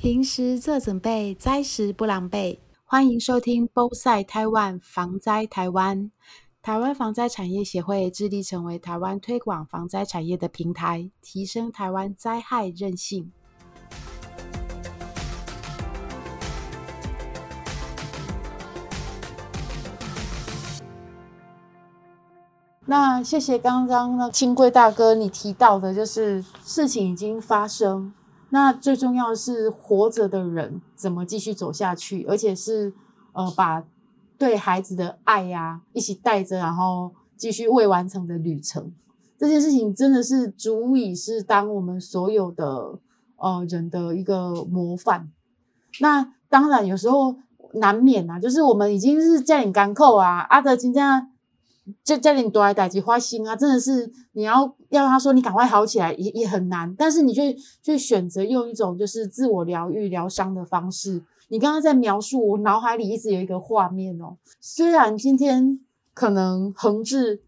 平时做准备，灾时不狼狈。欢迎收听《b o s i d e Taiwan 防灾台湾》。台湾防灾产业协会致力成为台湾推广防灾产业的平台，提升台湾灾害韧性。那谢谢刚刚那清贵大哥你提到的，就是事情已经发生。那最重要的是活着的人怎么继续走下去，而且是呃把对孩子的爱呀一起带着，然后继续未完成的旅程。这件事情真的是足以是当我们所有的呃人的一个模范。那当然有时候难免啊，就是我们已经是叫你干扣啊，阿德今天。就叫你多来代际花心啊，真的是你要要他说你赶快好起来也也很难，但是你却却选择用一种就是自我疗愈疗伤的方式。你刚刚在描述，我脑海里一直有一个画面哦。虽然今天可能恒志，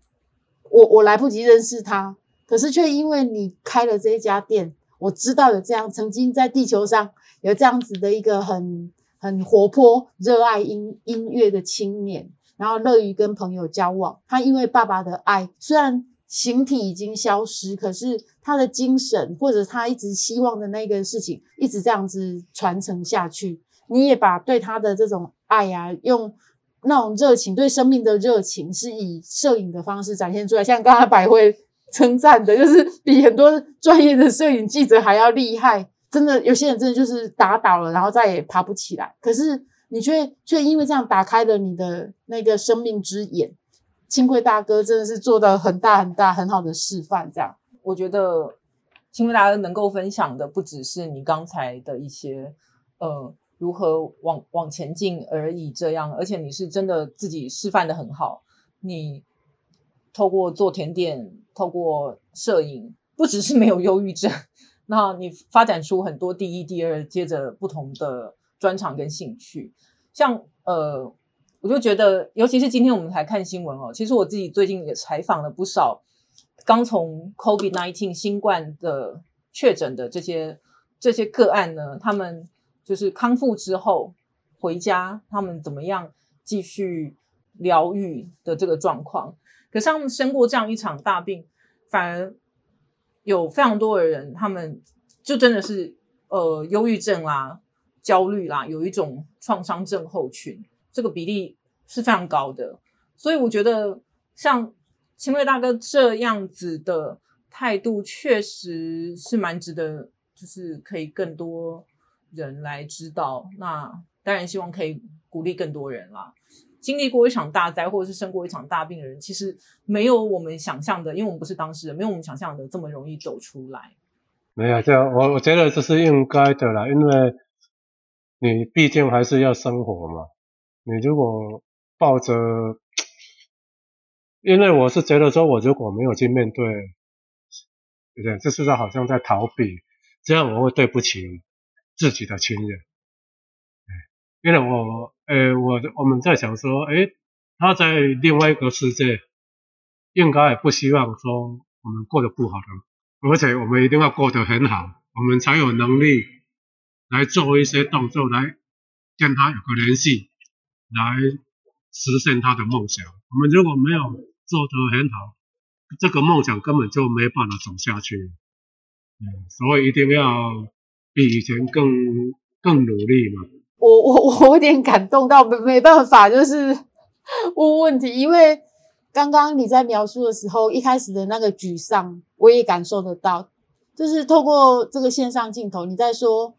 我我来不及认识他，可是却因为你开了这一家店，我知道有这样曾经在地球上有这样子的一个很很活泼、热爱音音乐的青年。然后乐于跟朋友交往，他因为爸爸的爱，虽然形体已经消失，可是他的精神或者他一直希望的那个事情，一直这样子传承下去。你也把对他的这种爱呀，用那种热情，对生命的热情，是以摄影的方式展现出来。像刚才百惠称赞的，就是比很多专业的摄影记者还要厉害。真的，有些人真的就是打倒了，然后再也爬不起来。可是。你却却因为这样打开了你的那个生命之眼，清贵大哥真的是做的很大很大很好的示范。这样，我觉得清贵大哥能够分享的不只是你刚才的一些呃如何往往前进而已，这样，而且你是真的自己示范的很好。你透过做甜点，透过摄影，不只是没有忧郁症，那你发展出很多第一、第二，接着不同的。专长跟兴趣，像呃，我就觉得，尤其是今天我们才看新闻哦。其实我自己最近也采访了不少刚从 COVID nineteen 新冠的确诊的这些这些个案呢，他们就是康复之后回家，他们怎么样继续疗愈的这个状况。可是他们生过这样一场大病，反而有非常多的人，他们就真的是呃忧郁症啦。焦虑啦，有一种创伤症候群，这个比例是非常高的。所以我觉得像清瑞大哥这样子的态度，确实是蛮值得，就是可以更多人来知道。那当然希望可以鼓励更多人啦。经历过一场大灾或者是生过一场大病的人，其实没有我们想象的，因为我们不是当事人，没有我们想象的这么容易走出来。没有，这样我我觉得这是应该的啦，因为。你毕竟还是要生活嘛。你如果抱着，因为我是觉得说，我如果没有去面对，对不对？这是在好像在逃避，这样我会对不起自己的亲人。因为我，呃，我我们在想说，诶，他在另外一个世界，应该也不希望说我们过得不好的，而且我们一定要过得很好，我们才有能力。来做一些动作，来跟他有个联系，来实现他的梦想。我们如果没有做得很好，这个梦想根本就没办法走下去。嗯，所以一定要比以前更更努力嘛。我我我有点感动到没没办法，就是问问题，因为刚刚你在描述的时候，一开始的那个沮丧，我也感受得到。就是透过这个线上镜头，你在说。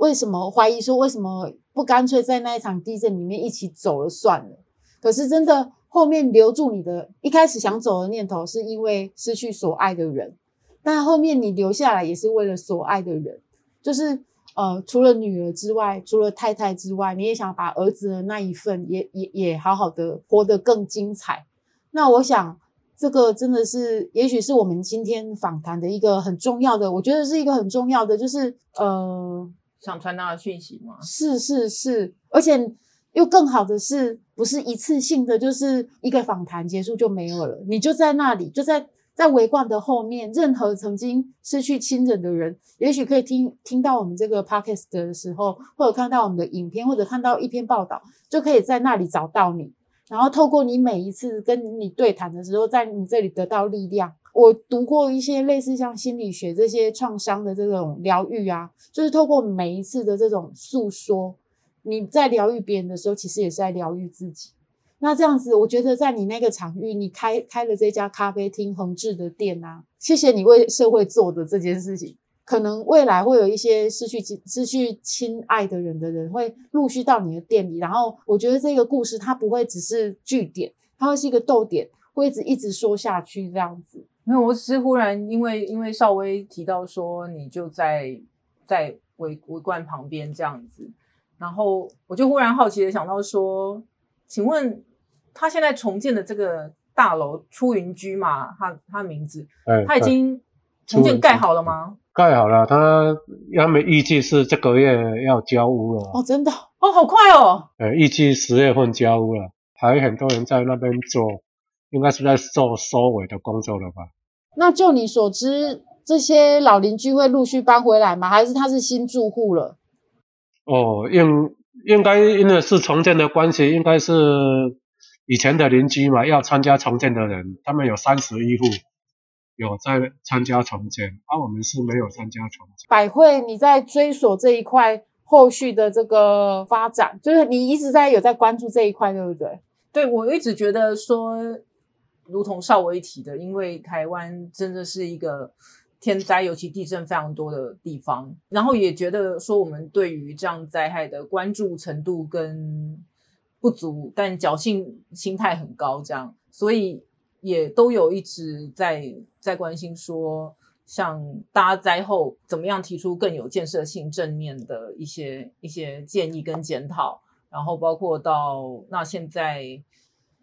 为什么怀疑说为什么不干脆在那一场地震里面一起走了算了？可是真的后面留住你的，一开始想走的念头是因为失去所爱的人，但后面你留下来也是为了所爱的人，就是呃除了女儿之外，除了太太之外，你也想把儿子的那一份也也也好好的活得更精彩。那我想这个真的是，也许是我们今天访谈的一个很重要的，我觉得是一个很重要的，就是呃。想传达的讯息吗？是是是，而且又更好的是，不是一次性的，就是一个访谈结束就没有了，你就在那里，就在在在围观的后面，任何曾经失去亲人的人，也许可以听听到我们这个 podcast 的时候，或者看到我们的影片，或者看到一篇报道，就可以在那里找到你。然后透过你每一次跟你对谈的时候，在你这里得到力量。我读过一些类似像心理学这些创伤的这种疗愈啊，就是透过每一次的这种诉说，你在疗愈别人的时候，其实也是在疗愈自己。那这样子，我觉得在你那个场域，你开开了这家咖啡厅恒志的店啊，谢谢你为社会做的这件事情。可能未来会有一些失去失去亲爱的人的人会陆续到你的店里，然后我觉得这个故事它不会只是句点，它会是一个逗点，会一直一直说下去这样子。没有，我只是忽然因为因为邵薇提到说你就在在围围观旁边这样子，然后我就忽然好奇的想到说，请问。他现在重建的这个大楼出云居嘛，他他名字，他已经重建盖好了吗？盖好了，他他们预计是这个月要交屋了。哦，真的哦，好快哦。呃，预计十月份交屋了，还很多人在那边做，应该是在做收尾的工作了吧？那就你所知，这些老邻居会陆续搬回来吗？还是他是新住户了？哦，应应该因为是重建的关系，应该是。以前的邻居嘛，要参加重建的人，他们有三十一户有在参加重建，而我们是没有参加重建。百惠，你在追索这一块后续的这个发展，就是你一直在有在关注这一块，对不对？对，我一直觉得说，如同邵微提的，因为台湾真的是一个天灾，尤其地震非常多的地方，然后也觉得说，我们对于这样灾害的关注程度跟。不足，但侥幸心态很高，这样，所以也都有一直在在关心说，像大家灾后怎么样提出更有建设性、正面的一些一些建议跟检讨，然后包括到那现在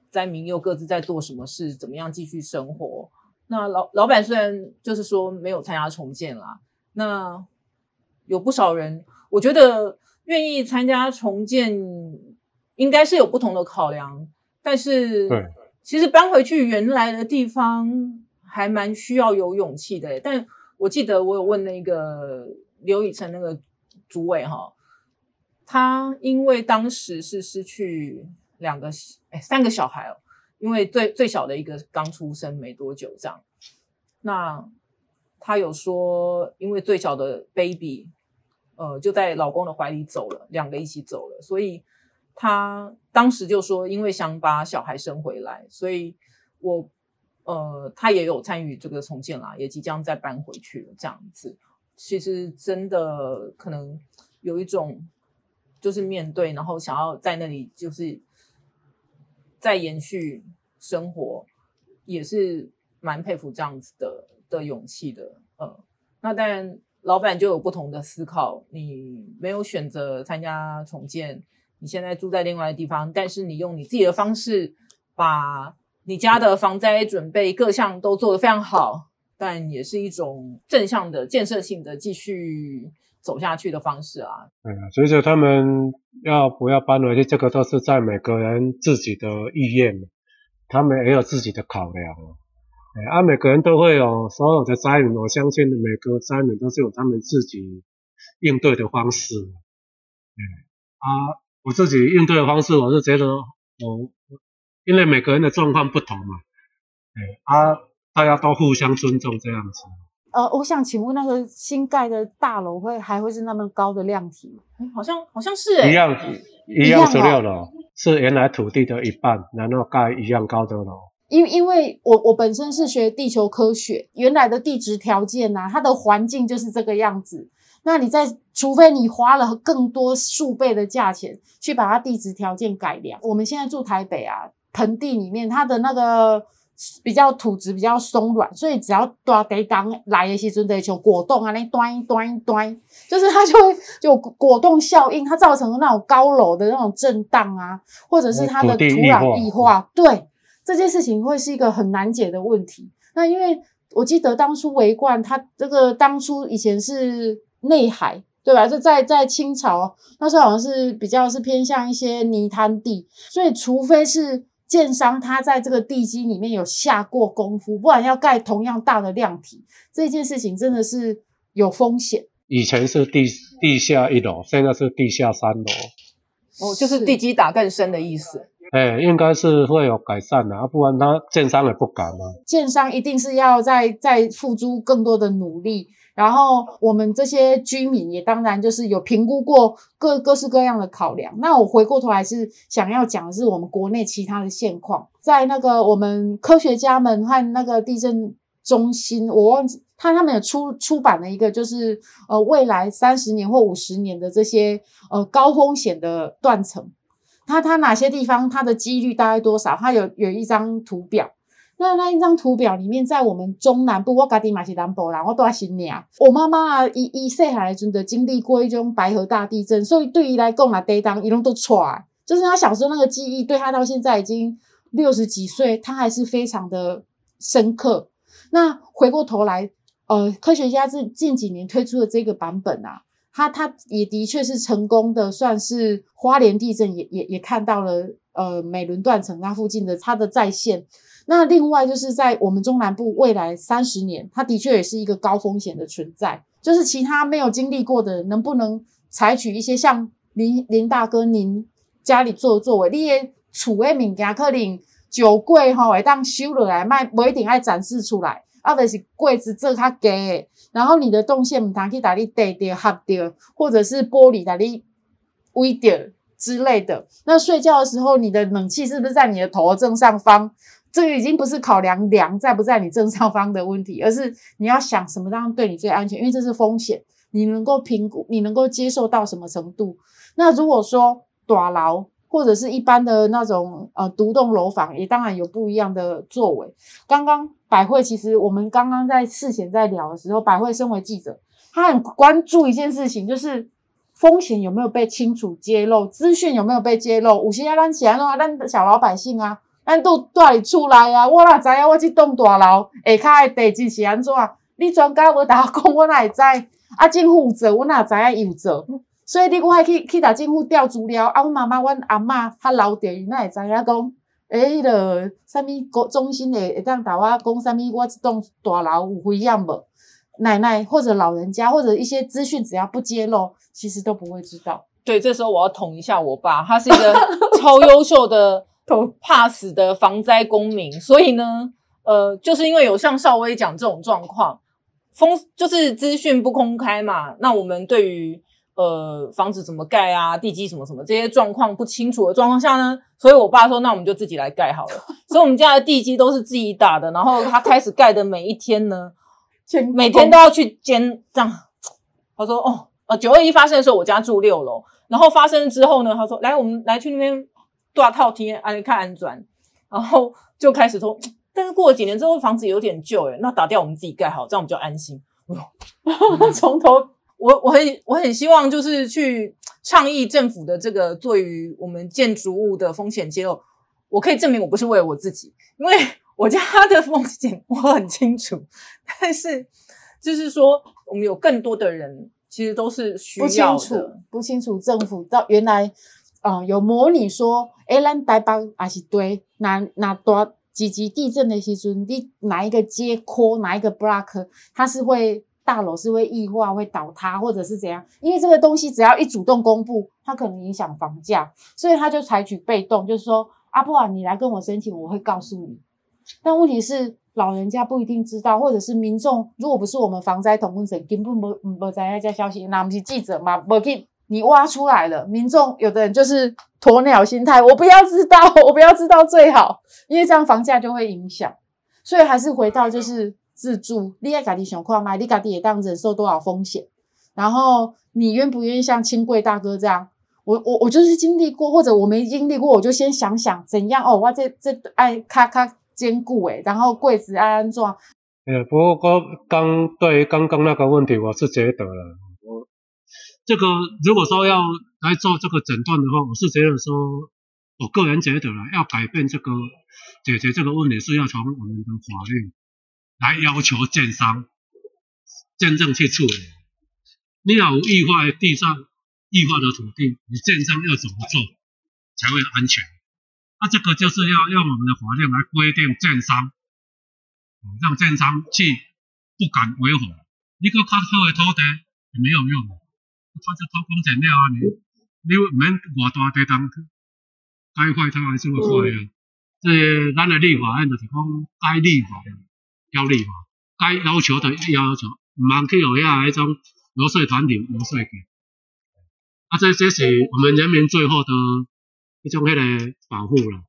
灾民又各自在做什么事，怎么样继续生活。那老老板虽然就是说没有参加重建啦，那有不少人，我觉得愿意参加重建。应该是有不同的考量，但是对，其实搬回去原来的地方还蛮需要有勇气的。但我记得我有问那个刘以成那个主委哈，他因为当时是失去两个哎三个小孩哦，因为最最小的一个刚出生没多久这样，那他有说因为最小的 baby 呃就在老公的怀里走了，两个一起走了，所以。他当时就说，因为想把小孩生回来，所以我呃，他也有参与这个重建啦，也即将再搬回去了。这样子，其实真的可能有一种，就是面对，然后想要在那里就是再延续生活，也是蛮佩服这样子的的勇气的。呃，那当然，老板就有不同的思考，你没有选择参加重建。你现在住在另外的地方，但是你用你自己的方式，把你家的防灾准备各项都做得非常好，但也是一种正向的建设性的继续走下去的方式啊。对啊，所以说他们要不要搬回去，这个都是在每个人自己的意愿，他们也有自己的考量。哎啊，每个人都会有所有的灾民，我相信每个灾民都是有他们自己应对的方式。嗯啊。我自己应对的方式，我是觉得，我因为每个人的状况不同嘛，哎啊，大家都互相尊重这样子。呃，我想请问，那个新盖的大楼会还会是那么高的量体？哎，好像好像是哎，一样一样十六楼，是原来土地的一半，然后盖一样高的楼。因因为我我本身是学地球科学，原来的地质条件呐，它的环境就是这个样子。那你在，除非你花了更多数倍的价钱去把它地质条件改良。我们现在住台北啊，盆地里面它的那个比较土质比较松软，所以只要大地刚来的时阵，得就果冻啊，那端一端一端，就是它就会有果冻效应，它造成那种高楼的那种震荡啊，或者是它的土壤异化，对这件事情会是一个很难解的问题。那因为我记得当初围观它这个当初以前是。内海对吧？就在在清朝那时候好像是比较是偏向一些泥滩地，所以除非是建商他在这个地基里面有下过功夫，不然要盖同样大的量体，这件事情真的是有风险。以前是地地下一楼，现在是地下三楼。哦，就是地基打更深的意思。哎，应该是会有改善的，啊，不然他建商也不敢啊。建商一定是要再再付出更多的努力，然后我们这些居民也当然就是有评估过各各式各样的考量。那我回过头来是想要讲的是我们国内其他的现况，在那个我们科学家们和那个地震中心，我忘记他他们有出出版了一个，就是呃未来三十年或五十年的这些呃高风险的断层。它它哪些地方它的几率大概多少？它有有一张图表。那那一张图表里面，在我们中南部，我家己嘛是南部人，我住在新娘。我妈妈啊，伊伊细汉时阵就经历过一种白河大地震，所以对于来讲啊，地当一路都出来，就是他小时候那个记忆，对他到现在已经六十几岁，他还是非常的深刻。那回过头来，呃，科学家是近几年推出的这个版本啊。他他也的确是成功的，算是花莲地震也也也看到了，呃，美伦断层那附近的它的再现。那另外就是在我们中南部未来三十年，它的确也是一个高风险的存在。就是其他没有经历过的，能不能采取一些像林林大哥您家里做的作为，你的储的物件可能酒柜吼会当收落来卖，不一定爱展示出来。啊，就是柜子做较低，然后你的动线唔通去打你跌掉、合掉，或者是玻璃打你微掉之类的。那睡觉的时候，你的冷气是不是在你的头正上方？这个已经不是考量梁在不在你正上方的问题，而是你要想什么样对你最安全，因为这是风险，你能够评估，你能够接受到什么程度？那如果说大楼。或者是一般的那种呃独栋楼房，也当然有不一样的作为。刚刚百惠其实我们刚刚在事前在聊的时候，百惠身为记者，他很关注一件事情，就是风险有没有被清楚揭露，资讯有没有被揭露。有时啊，咱起来话，咱小老百姓啊，咱都住伫厝内啊，我哪知影我这栋大楼下骹的地质是安怎？你专家无打讲，我哪会知？啊，政府做，我哪知影伊有做？所以你我爱去去打政府调资料，啊，我妈妈、阮阿嬷较老掉，伊那会知影讲，诶，迄个啥物国中心会会当打我讲啥物，我这栋大楼有危险无？奶奶或者老人家或者一些资讯，只要不揭露，其实都不会知道。对，这时候我要捅一下我爸，他是一个 超优秀的怕死的防灾公民，所以呢，呃，就是因为有像邵威讲这种状况，风就是资讯不公开嘛，那我们对于。呃，房子怎么盖啊？地基什么什么这些状况不清楚的状况下呢？所以我爸说，那我们就自己来盖好了。所以我们家的地基都是自己打的。然后他开始盖的每一天呢，每天都要去监这样。他说，哦，呃，九二一发生的时候，我家住六楼。然后发生之后呢，他说，来，我们来去那边大套贴安看安装。然后就开始说，但是过了几年之后，房子有点旧，诶那打掉我们自己盖好，这样我们就安心。从头。我我很我很希望就是去倡议政府的这个对于我们建筑物的风险揭露，我可以证明我不是为了我自己，因为我家的风险我很清楚，但是就是说我们有更多的人其实都是需要的，不清楚政府到原来啊有模拟说，哎，咱台北还是对哪哪多几级地震的时阵，你哪一个街廓哪一个 block 它是会。大楼是会异化、会倒塌，或者是怎样？因为这个东西只要一主动公布，它可能影响房价，所以他就采取被动，就是说，阿布啊，你来跟我申请，我会告诉你。但问题是，老人家不一定知道，或者是民众，如果不是我们防灾同工者，根本不不在那家消息，那不是记者嘛？不给你挖出来了，民众有的人就是鸵鸟心态，我不要知道，我不要知道最好，因为这样房价就会影响。所以还是回到就是。自住，你爱家己想看卖，你家己也当忍受多少风险？然后你愿不愿意像清贵大哥这样？我我我就是经历过，或者我没经历过，我就先想想怎样哦。我这这爱咔咔坚固诶，然后柜子安安装。呃，不过刚刚对于刚刚那个问题，我是觉得了，这个如果说要来做这个诊断的话，我是觉得说，我个人觉得了，要改变这个解决这个问题，是要从我们的法律。来要求建商真正去处理，你有异化的地上异化的土地，你建商要怎么做才会安全？那这个就是要用我们的法律来规定建商，让建商去不敢违法。你个较好的土地也没有用，他就偷工减料啊！你你免偌大地当该坏它还是会坏啊。这咱的立法案就是讲该立法要立法，该要求的要求，唔通去有遐迄种游说团体游说去。啊，这这是我们人民最后的。一种迄个保护了，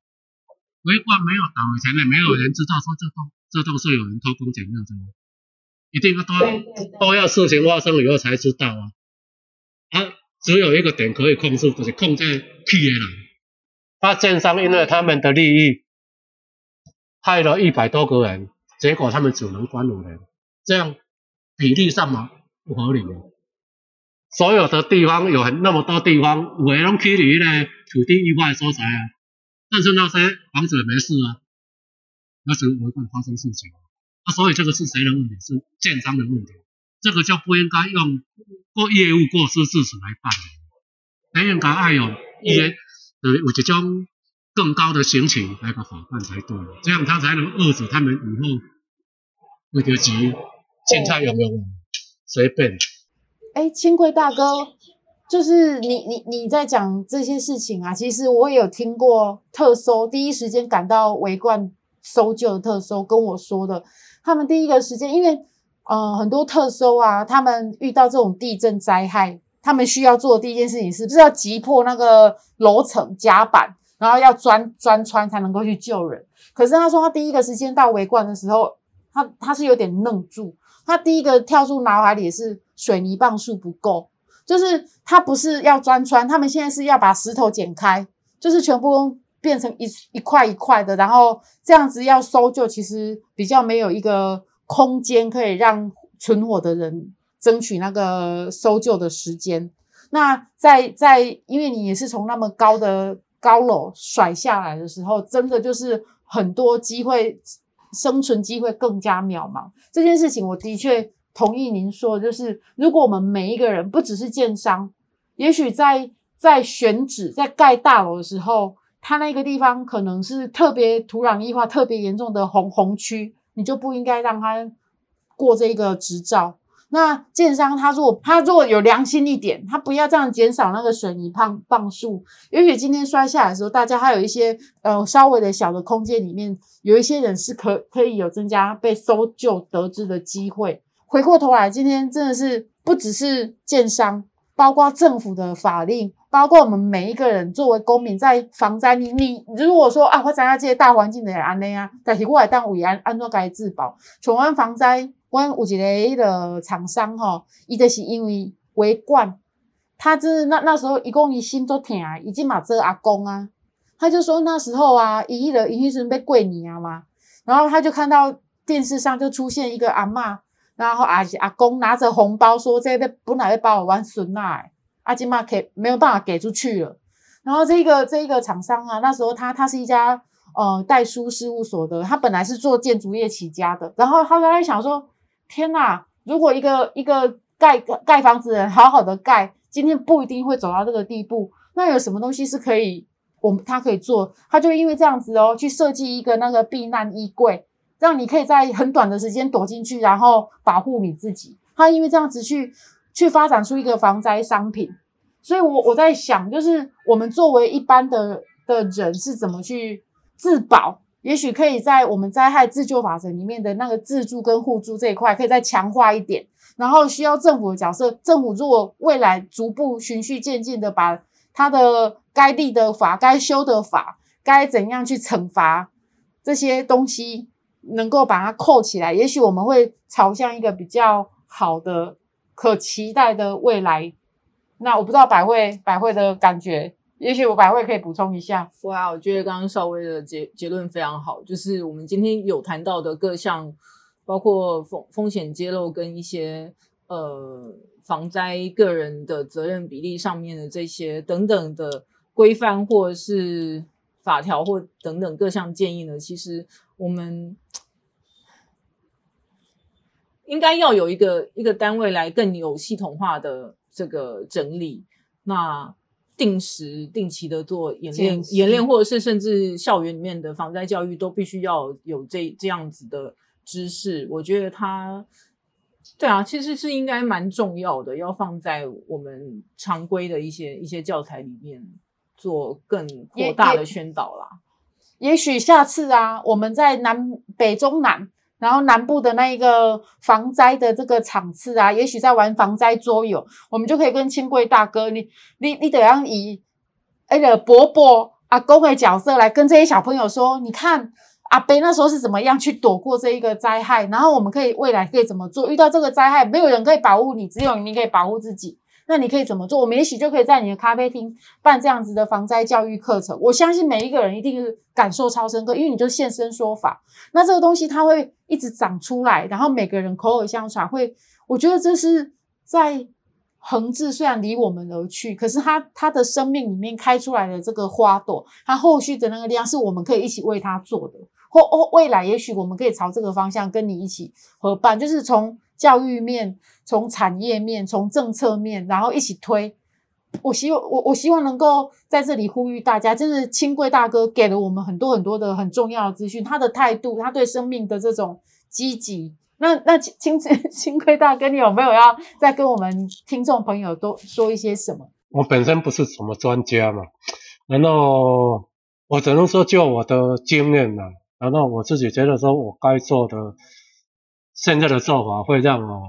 围观没有倒前的，没有人知道说这栋这栋是有人偷工减料的，一定要都都要事情发生了以后才知道啊。啊，只有一个点可以控制，就是控制企业人。他建商因为他们的利益，害了一百多个人，结果他们只能关五年，这样比例上嘛不合理。所有的地方有很那么多地方，有的拢起离咧土地意外所在啊，但是那些房子没事啊，那是违规发生事情啊，所以这个是谁的问题？是建商的问题，这个就不应该用过业务过失致死来办，理，应该爱有一些呃有这种更高的刑情来个法办才对，这样他才能遏制他们以后那个急现在有没有随便。哎，清贵大哥，就是你你你在讲这些事情啊，其实我也有听过特搜第一时间赶到围观搜救的特搜跟我说的，他们第一个时间，因为呃很多特搜啊，他们遇到这种地震灾害，他们需要做的第一件事情是不是要击破那个楼层甲板，然后要钻钻穿才能够去救人。可是他说他第一个时间到围观的时候，他他是有点愣住。他第一个跳出脑海里是水泥棒数不够，就是他不是要钻穿，他们现在是要把石头剪开，就是全部变成一一块一块的，然后这样子要搜救，其实比较没有一个空间可以让存活的人争取那个搜救的时间。那在在，因为你也是从那么高的高楼甩下来的时候，真的就是很多机会。生存机会更加渺茫，这件事情我的确同意您说，就是如果我们每一个人不只是建商，也许在在选址在盖大楼的时候，他那个地方可能是特别土壤异化特别严重的红红区，你就不应该让他过这个执照。那建商他如果他如果有良心一点，他不要这样减少那个水泥棒棒数。也许今天摔下来的时候，大家还有一些呃稍微的小的空间里面，有一些人是可可以有增加被搜救得知的机会。回过头来，今天真的是不只是建商，包括政府的法令，包括我们每一个人作为公民，在防灾，你你如果说啊，我知影这些大环境的安内啊，但是我来当委安安怎该自保，全安防灾。我有一个迄个厂商吼，伊就是因为围观，他就是那那时候一共伊心都疼，已经嘛做阿公啊，他就说那时候啊，伊迄个伊迄阵被过年啊嘛，然后他就看到电视上就出现一个阿嬷，然后阿阿公拿着红包说这个本来要把我玩孙呐，阿金妈给没有办法给出去了，然后这个这一个厂商啊，那时候他他是一家呃代书事务所的，他本来是做建筑业起家的，然后他刚才想说。天呐！如果一个一个盖盖房子人好好的盖，今天不一定会走到这个地步。那有什么东西是可以，我们他可以做？他就因为这样子哦，去设计一个那个避难衣柜，让你可以在很短的时间躲进去，然后保护你自己。他因为这样子去去发展出一个防灾商品。所以我我在想，就是我们作为一般的的人是怎么去自保？也许可以在我们灾害自救法则里面的那个自助跟互助这一块，可以再强化一点。然后需要政府的角色，政府如果未来逐步循序渐进的把它的该立的法、该修的法、该怎样去惩罚这些东西，能够把它扣起来，也许我们会朝向一个比较好的、可期待的未来。那我不知道百惠百惠的感觉。也许我百惠可以补充一下。哇，我觉得刚刚稍微的结结论非常好，就是我们今天有谈到的各项，包括风风险揭露跟一些呃防灾个人的责任比例上面的这些等等的规范，或是法条或等等各项建议呢，其实我们应该要有一个一个单位来更有系统化的这个整理。那定时定期的做演练演练，或者是甚至校园里面的防灾教育都必须要有这这样子的知识。我觉得它。对啊，其实是应该蛮重要的，要放在我们常规的一些一些教材里面做更也扩大的宣导啦。也许下次啊，我们在南北中南，然后南部的那一个防灾的这个场次啊，也许在玩防灾桌游，我们就可以跟清贵大哥，你你你得要以那个伯伯阿公的角色来跟这些小朋友说，你看阿伯那时候是怎么样去躲过这一个灾害，然后我们可以未来可以怎么做？遇到这个灾害，没有人可以保护你，只有你可以保护自己。那你可以怎么做？我们也许就可以在你的咖啡厅办这样子的防灾教育课程。我相信每一个人一定是感受超深刻，因为你就现身说法。那这个东西它会一直长出来，然后每个人口耳相传，会我觉得这是在恒志虽然离我们而去，可是它它的生命里面开出来的这个花朵，它后续的那个力量是我们可以一起为它做的。或或未来也许我们可以朝这个方向跟你一起合办，就是从教育面、从产业面、从政策面，然后一起推。我希望我我希望能够在这里呼吁大家，真的清贵大哥给了我们很多很多的很重要的资讯，他的态度，他对生命的这种积极。那那清清清贵大哥，你有没有要再跟我们听众朋友多说一些什么？我本身不是什么专家嘛，然后我只能说就我的经验呢、然后我自己觉得说我该做的，现在的做法会让我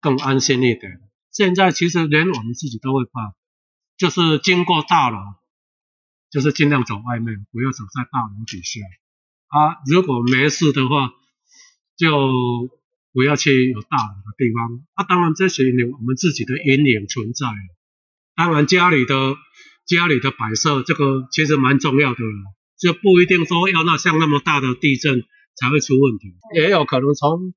更安心一点。现在其实连我们自己都会怕，就是经过大楼，就是尽量走外面，不要走在大楼底下。啊，如果没事的话，就不要去有大楼的地方。啊，当然这些有我们自己的阴影存在。当然家里的家里的摆设，这个其实蛮重要的，就不一定说要那像那么大的地震才会出问题，也有可能从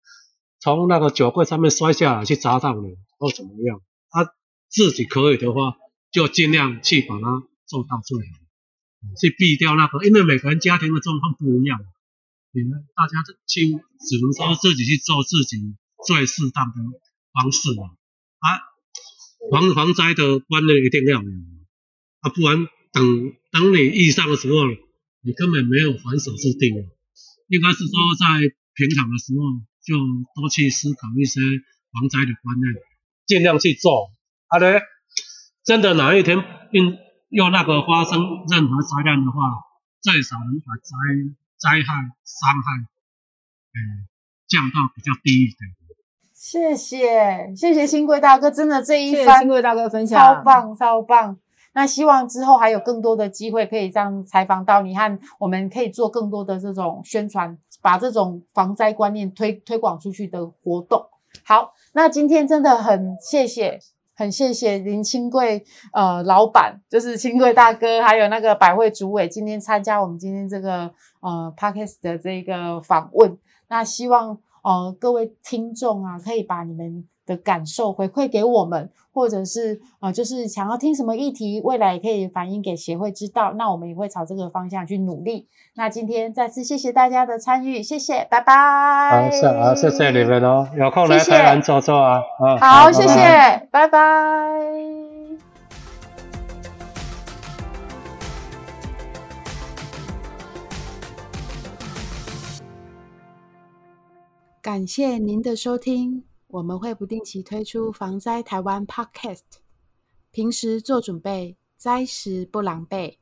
从那个酒柜上面摔下来去砸到你或怎么样。他、自己可以的话，就尽量去把它做到最好，去避掉那个，因为每个人家庭的状况不一样，你们大家去只能说自己去做自己最适当的方式嘛。啊，防防灾的观念一定要有啊，不然等等你遇上的时候，你根本没有还手之地。应该是说在平常的时候就多去思考一些防灾的观念，尽量去做。啊嘞，真的哪一天因又那个发生任何灾难的话，最少能把灾灾害伤害，嗯，降到比较低一点。谢谢谢谢新贵大哥，真的这一谢谢番新贵大哥分享，超棒超棒。那希望之后还有更多的机会可以这样采访到你，和我们可以做更多的这种宣传，把这种防灾观念推推广出去的活动。好，那今天真的很谢谢，很谢谢林清贵呃老板，就是清贵大哥，还有那个百惠主委，今天参加我们今天这个呃 podcast 的这个访问。那希望呃各位听众啊，可以把你们的感受回馈给我们，或者是呃就是想要听什么议题，未来也可以反映给协会知道，那我们也会朝这个方向去努力。那今天再次谢谢大家的参与，谢谢，拜拜。好，谢谢你们哦，有空来台南坐坐啊。啊，好，谢拜拜谢，拜拜。感谢您的收听，我们会不定期推出防灾台湾 Podcast，平时做准备，灾时不狼狈。